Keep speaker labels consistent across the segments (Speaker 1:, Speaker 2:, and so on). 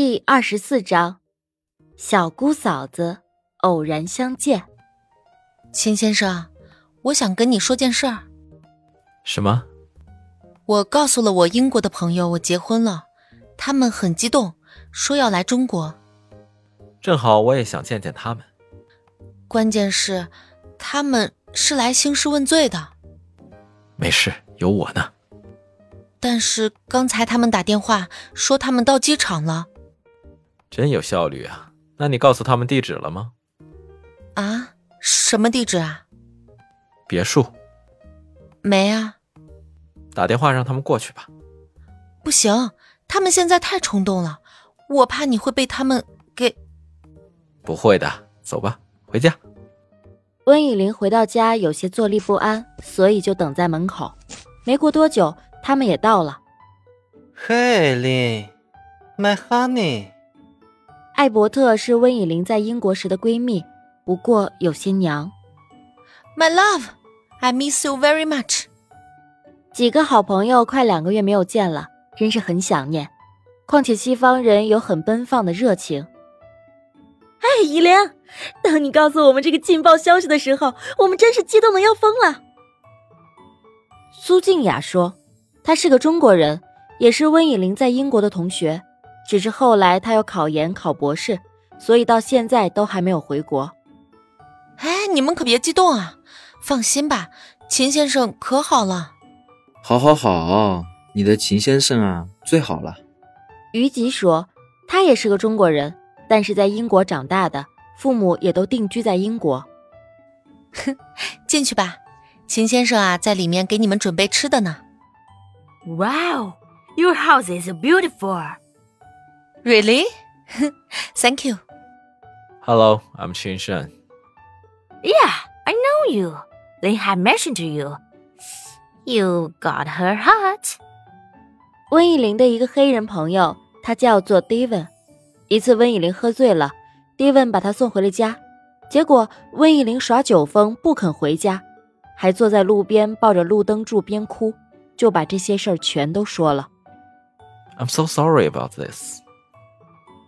Speaker 1: 第二十四章，小姑嫂子偶然相见。
Speaker 2: 秦先生，我想跟你说件事儿。
Speaker 3: 什么？
Speaker 2: 我告诉了我英国的朋友我结婚了，他们很激动，说要来中国。
Speaker 3: 正好我也想见见他们。
Speaker 2: 关键是，他们是来兴师问罪的。
Speaker 3: 没事，有我呢。
Speaker 2: 但是刚才他们打电话说他们到机场了。
Speaker 3: 真有效率啊！那你告诉他们地址了吗？
Speaker 2: 啊，什么地址啊？
Speaker 3: 别墅。
Speaker 2: 没啊。
Speaker 3: 打电话让他们过去吧。
Speaker 2: 不行，他们现在太冲动了，我怕你会被他们给。
Speaker 3: 不会的，走吧，回家。
Speaker 1: 温以玲回到家有些坐立不安，所以就等在门口。没过多久，他们也到了。
Speaker 4: Hey, Lin, my honey.
Speaker 1: 艾伯特是温以玲在英国时的闺蜜，不过有些娘。
Speaker 2: My love, I miss you very much。
Speaker 1: 几个好朋友快两个月没有见了，真是很想念。况且西方人有很奔放的热情。
Speaker 5: 哎，以玲，当你告诉我们这个劲爆消息的时候，我们真是激动的要疯了。
Speaker 1: 苏静雅说：“她是个中国人，也是温以玲在英国的同学。”只是后来他要考研考博士，所以到现在都还没有回国。
Speaker 2: 哎，你们可别激动啊，放心吧，秦先生可好了。
Speaker 4: 好，好，好，你的秦先生啊，最好了。
Speaker 1: 于吉说，他也是个中国人，但是在英国长大的，父母也都定居在英国。
Speaker 2: 哼，进去吧，秦先生啊，在里面给你们准备吃的呢。
Speaker 5: Wow, your house is beautiful.
Speaker 2: Really? Thank you.
Speaker 3: Hello, I'm Qin Shen.
Speaker 5: Yeah, I know you. They have mentioned to you. You got her heart.
Speaker 1: 温以玲的一个黑人朋友，他叫做 Devon。一次温以玲喝醉了，Devon 把他送回了家。结果温以玲耍酒疯，不肯回家，还坐在路边抱着路灯柱边哭，就把这些事儿全都说了。
Speaker 3: I'm so sorry about this.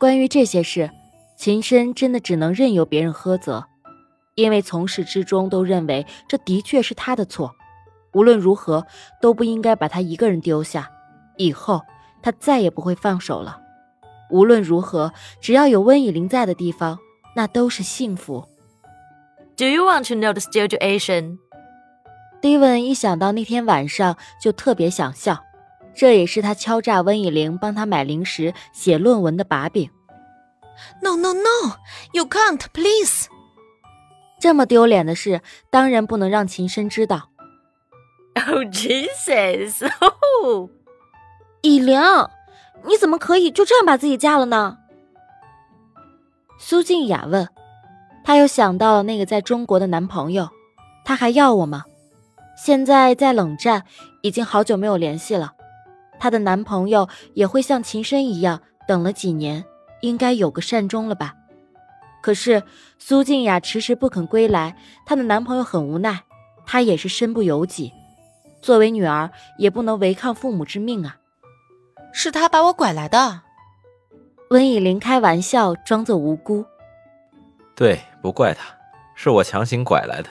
Speaker 1: 关于这些事，秦深真的只能任由别人呵责，因为从始至终都认为这的确是他的错。无论如何，都不应该把他一个人丢下。以后他再也不会放手了。无论如何，只要有温以玲在的地方，那都是幸福。
Speaker 5: Do you want to know the situation？Devon
Speaker 1: 一想到那天晚上，就特别想笑。这也是他敲诈温以玲帮他买零食、写论文的把柄。
Speaker 2: No no no, you can't, please。
Speaker 1: 这么丢脸的事，当然不能让秦深知道。
Speaker 5: Oh Jesus！Oh，，
Speaker 1: 以玲，你怎么可以就这样把自己嫁了呢？苏静雅问。她又想到了那个在中国的男朋友，他还要我吗？现在在冷战，已经好久没有联系了。她的男朋友也会像秦深一样等了几年，应该有个善终了吧？可是苏静雅迟迟不肯归来，她的男朋友很无奈，她也是身不由己。作为女儿，也不能违抗父母之命啊。
Speaker 2: 是他把我拐来的，
Speaker 1: 温以玲开玩笑，装作无辜。
Speaker 3: 对，不怪他，是我强行拐来的。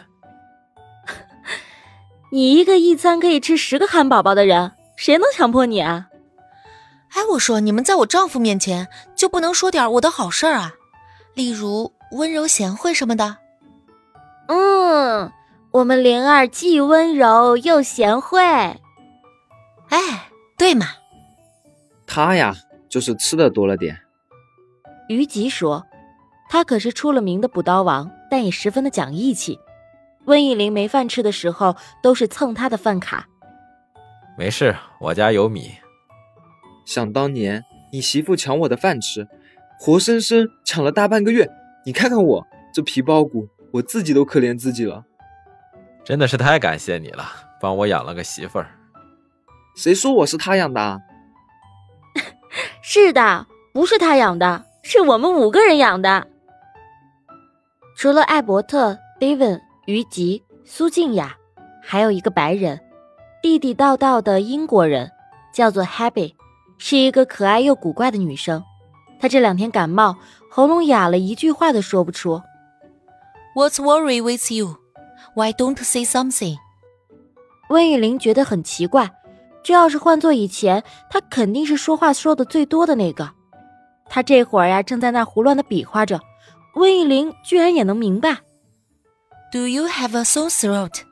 Speaker 5: 你一个一餐可以吃十个汉堡包的人。谁能强迫你啊？
Speaker 2: 哎，我说你们在我丈夫面前就不能说点我的好事儿啊？例如温柔贤惠什么的。
Speaker 1: 嗯，我们灵儿既温柔又贤惠。
Speaker 2: 哎，对嘛。
Speaker 4: 他呀，就是吃的多了点。
Speaker 1: 于吉说，他可是出了名的补刀王，但也十分的讲义气。温以玲没饭吃的时候，都是蹭他的饭卡。
Speaker 3: 没事，我家有米。
Speaker 4: 想当年，你媳妇抢我的饭吃，活生生抢了大半个月。你看看我这皮包骨，我自己都可怜自己了。
Speaker 3: 真的是太感谢你了，帮我养了个媳妇儿。
Speaker 4: 谁说我是他养的？
Speaker 5: 是的，不是他养的，是我们五个人养的。
Speaker 1: 除了艾伯特、David、于吉、苏静雅，还有一个白人。地地道道的英国人，叫做 Happy，是一个可爱又古怪的女生。她这两天感冒，喉咙哑了，一句话都说不出。
Speaker 2: What's worry with you? Why don't say something?
Speaker 1: 温以玲觉得很奇怪，这要是换做以前，她肯定是说话说的最多的那个。她这会儿呀，正在那胡乱的比划着，温以玲居然也能明白。
Speaker 2: Do you have a sore throat?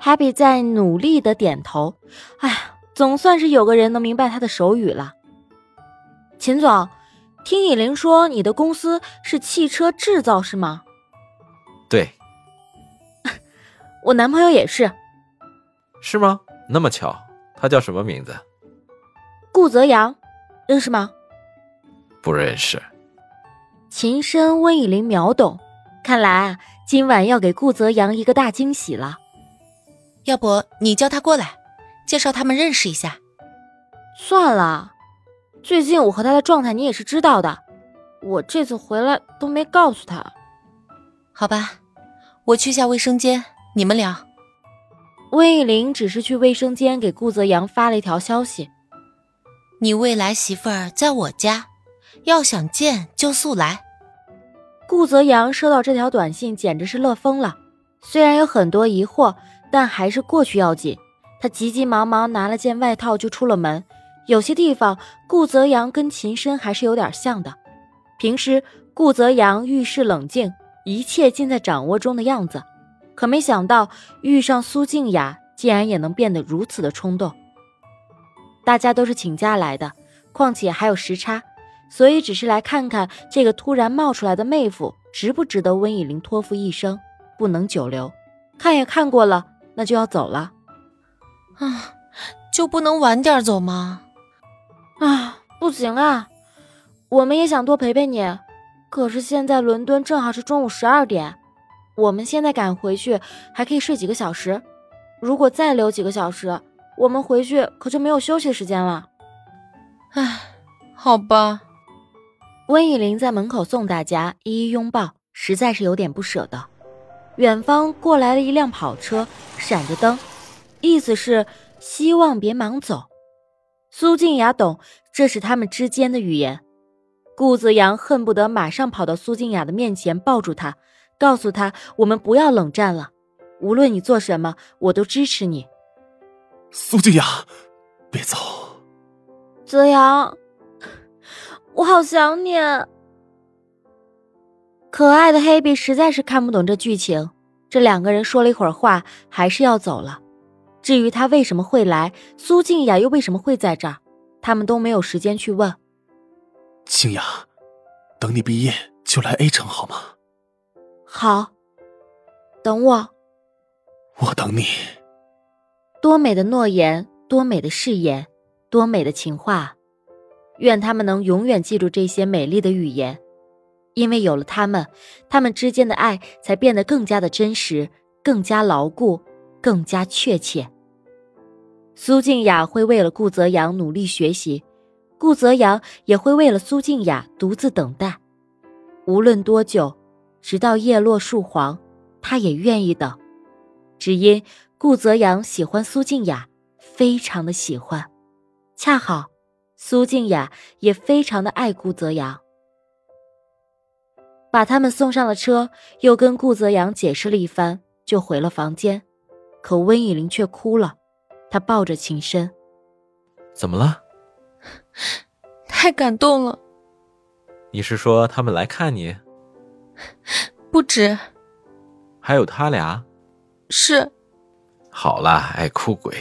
Speaker 1: Happy 在努力的点头。哎呀，总算是有个人能明白他的手语了。秦总，听以玲说你的公司是汽车制造是吗？
Speaker 3: 对，
Speaker 1: 我男朋友也是，
Speaker 3: 是吗？那么巧，他叫什么名字？
Speaker 1: 顾泽阳，认识吗？
Speaker 3: 不认识。
Speaker 1: 秦深、温以玲秒懂，看来啊，今晚要给顾泽阳一个大惊喜了。
Speaker 2: 要不你叫他过来，介绍他们认识一下。
Speaker 1: 算了，最近我和他的状态你也是知道的，我这次回来都没告诉他。
Speaker 2: 好吧，我去下卫生间，你们聊。
Speaker 1: 温以玲只是去卫生间给顾泽阳发了一条消息。
Speaker 2: 你未来媳妇儿在我家，要想见就速来。
Speaker 1: 顾泽阳收到这条短信，简直是乐疯了。虽然有很多疑惑，但还是过去要紧。他急急忙忙拿了件外套就出了门。有些地方，顾泽阳跟秦深还是有点像的。平时顾泽阳遇事冷静，一切尽在掌握中的样子，可没想到遇上苏静雅，竟然也能变得如此的冲动。大家都是请假来的，况且还有时差，所以只是来看看这个突然冒出来的妹夫值不值得温以玲托付一生，不能久留。看也看过了，那就要走了。
Speaker 2: 啊，就不能晚点走吗？
Speaker 1: 啊，不行啊，我们也想多陪陪你，可是现在伦敦正好是中午十二点，我们现在赶回去还可以睡几个小时，如果再留几个小时，我们回去可就没有休息的时间了。
Speaker 2: 唉，好吧。
Speaker 1: 温以玲在门口送大家，一一拥抱，实在是有点不舍得。远方过来了一辆跑车，闪着灯，意思是希望别忙走。苏静雅懂，这是他们之间的语言。顾泽阳恨不得马上跑到苏静雅的面前，抱住她，告诉她：“我们不要冷战了，无论你做什么，我都支持你。”
Speaker 6: 苏静雅，别走！
Speaker 1: 泽阳，我好想你。可爱的黑比实在是看不懂这剧情，这两个人说了一会儿话，还是要走了。至于他为什么会来，苏静雅又为什么会在这儿，他们都没有时间去问。
Speaker 6: 静雅，等你毕业就来 A 城好吗？
Speaker 1: 好，等我。
Speaker 6: 我等你。
Speaker 1: 多美的诺言，多美的誓言，多美的情话，愿他们能永远记住这些美丽的语言，因为有了他们，他们之间的爱才变得更加的真实，更加牢固，更加确切。苏静雅会为了顾泽阳努力学习，顾泽阳也会为了苏静雅独自等待，无论多久，直到叶落树黄，他也愿意等，只因。顾泽阳喜欢苏静雅，非常的喜欢，恰好苏静雅也非常的爱顾泽阳。把他们送上了车，又跟顾泽阳解释了一番，就回了房间。可温以玲却哭了，她抱着秦深：“
Speaker 3: 怎么了？
Speaker 2: 太感动了。
Speaker 3: 你是说他们来看你？
Speaker 2: 不止，
Speaker 3: 还有他俩？
Speaker 2: 是。”
Speaker 3: 好啦，爱哭鬼！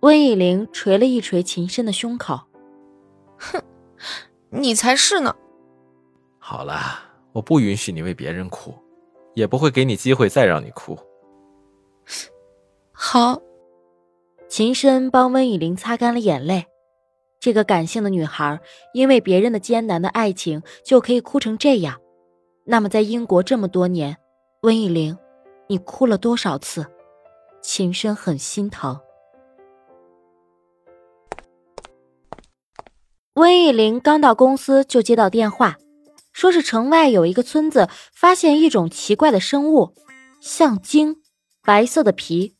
Speaker 1: 温以玲捶了一捶秦深的胸口，
Speaker 2: 哼，你才是呢！
Speaker 3: 好啦，我不允许你为别人哭，也不会给你机会再让你哭。
Speaker 2: 好。
Speaker 1: 秦深帮温以玲擦干了眼泪。这个感性的女孩，因为别人的艰难的爱情就可以哭成这样，那么在英国这么多年，温以玲，你哭了多少次？秦深很心疼。温以玲刚到公司就接到电话，说是城外有一个村子发现一种奇怪的生物，像鲸，白色的皮。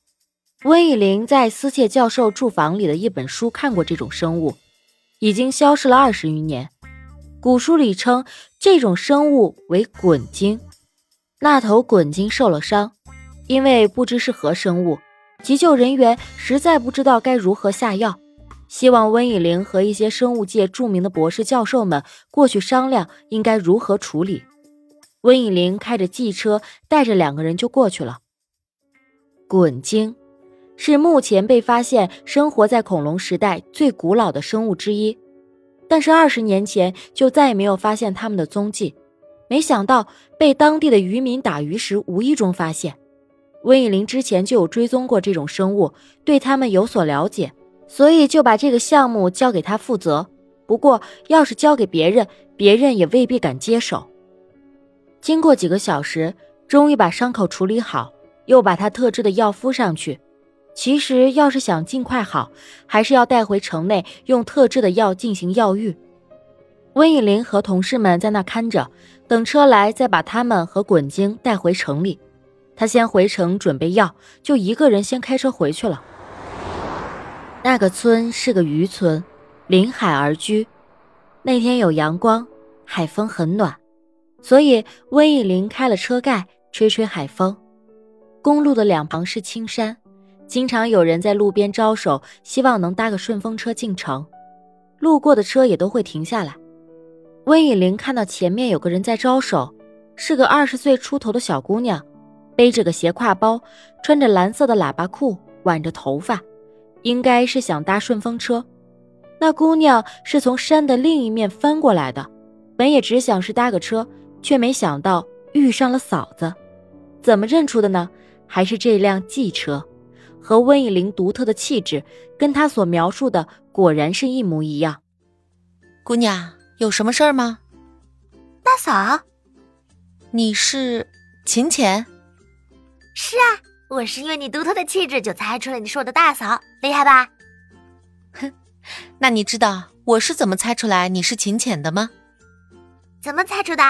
Speaker 1: 温以玲在斯切教授住房里的一本书看过这种生物，已经消失了二十余年，古书里称这种生物为滚鲸。那头滚鲸受了伤，因为不知是何生物，急救人员实在不知道该如何下药，希望温以玲和一些生物界著名的博士教授们过去商量应该如何处理。温以玲开着汽车，带着两个人就过去了。滚鲸是目前被发现生活在恐龙时代最古老的生物之一。但是二十年前就再也没有发现它们的踪迹，没想到被当地的渔民打鱼时无意中发现。温以玲之前就有追踪过这种生物，对他们有所了解，所以就把这个项目交给他负责。不过要是交给别人，别人也未必敢接手。经过几个小时，终于把伤口处理好，又把他特制的药敷上去。其实，要是想尽快好，还是要带回城内用特制的药进行药浴。温以玲和同事们在那看着，等车来再把他们和滚鲸带回城里。他先回城准备药，就一个人先开车回去了。那个村是个渔村，临海而居。那天有阳光，海风很暖，所以温以玲开了车盖，吹吹海风。公路的两旁是青山。经常有人在路边招手，希望能搭个顺风车进城。路过的车也都会停下来。温以玲看到前面有个人在招手，是个二十岁出头的小姑娘，背着个斜挎包，穿着蓝色的喇叭裤，挽着头发，应该是想搭顺风车。那姑娘是从山的另一面翻过来的，本也只想是搭个车，却没想到遇上了嫂子。怎么认出的呢？还是这辆汽车。和温以玲独特的气质，跟她所描述的果然是一模一样。
Speaker 2: 姑娘，有什么事儿吗？
Speaker 5: 大嫂，
Speaker 2: 你是秦浅？
Speaker 5: 是啊，我是因为你独特的气质，就猜出了你是我的大嫂，厉害吧？
Speaker 2: 哼，那你知道我是怎么猜出来你是秦浅的吗？
Speaker 5: 怎么猜出的？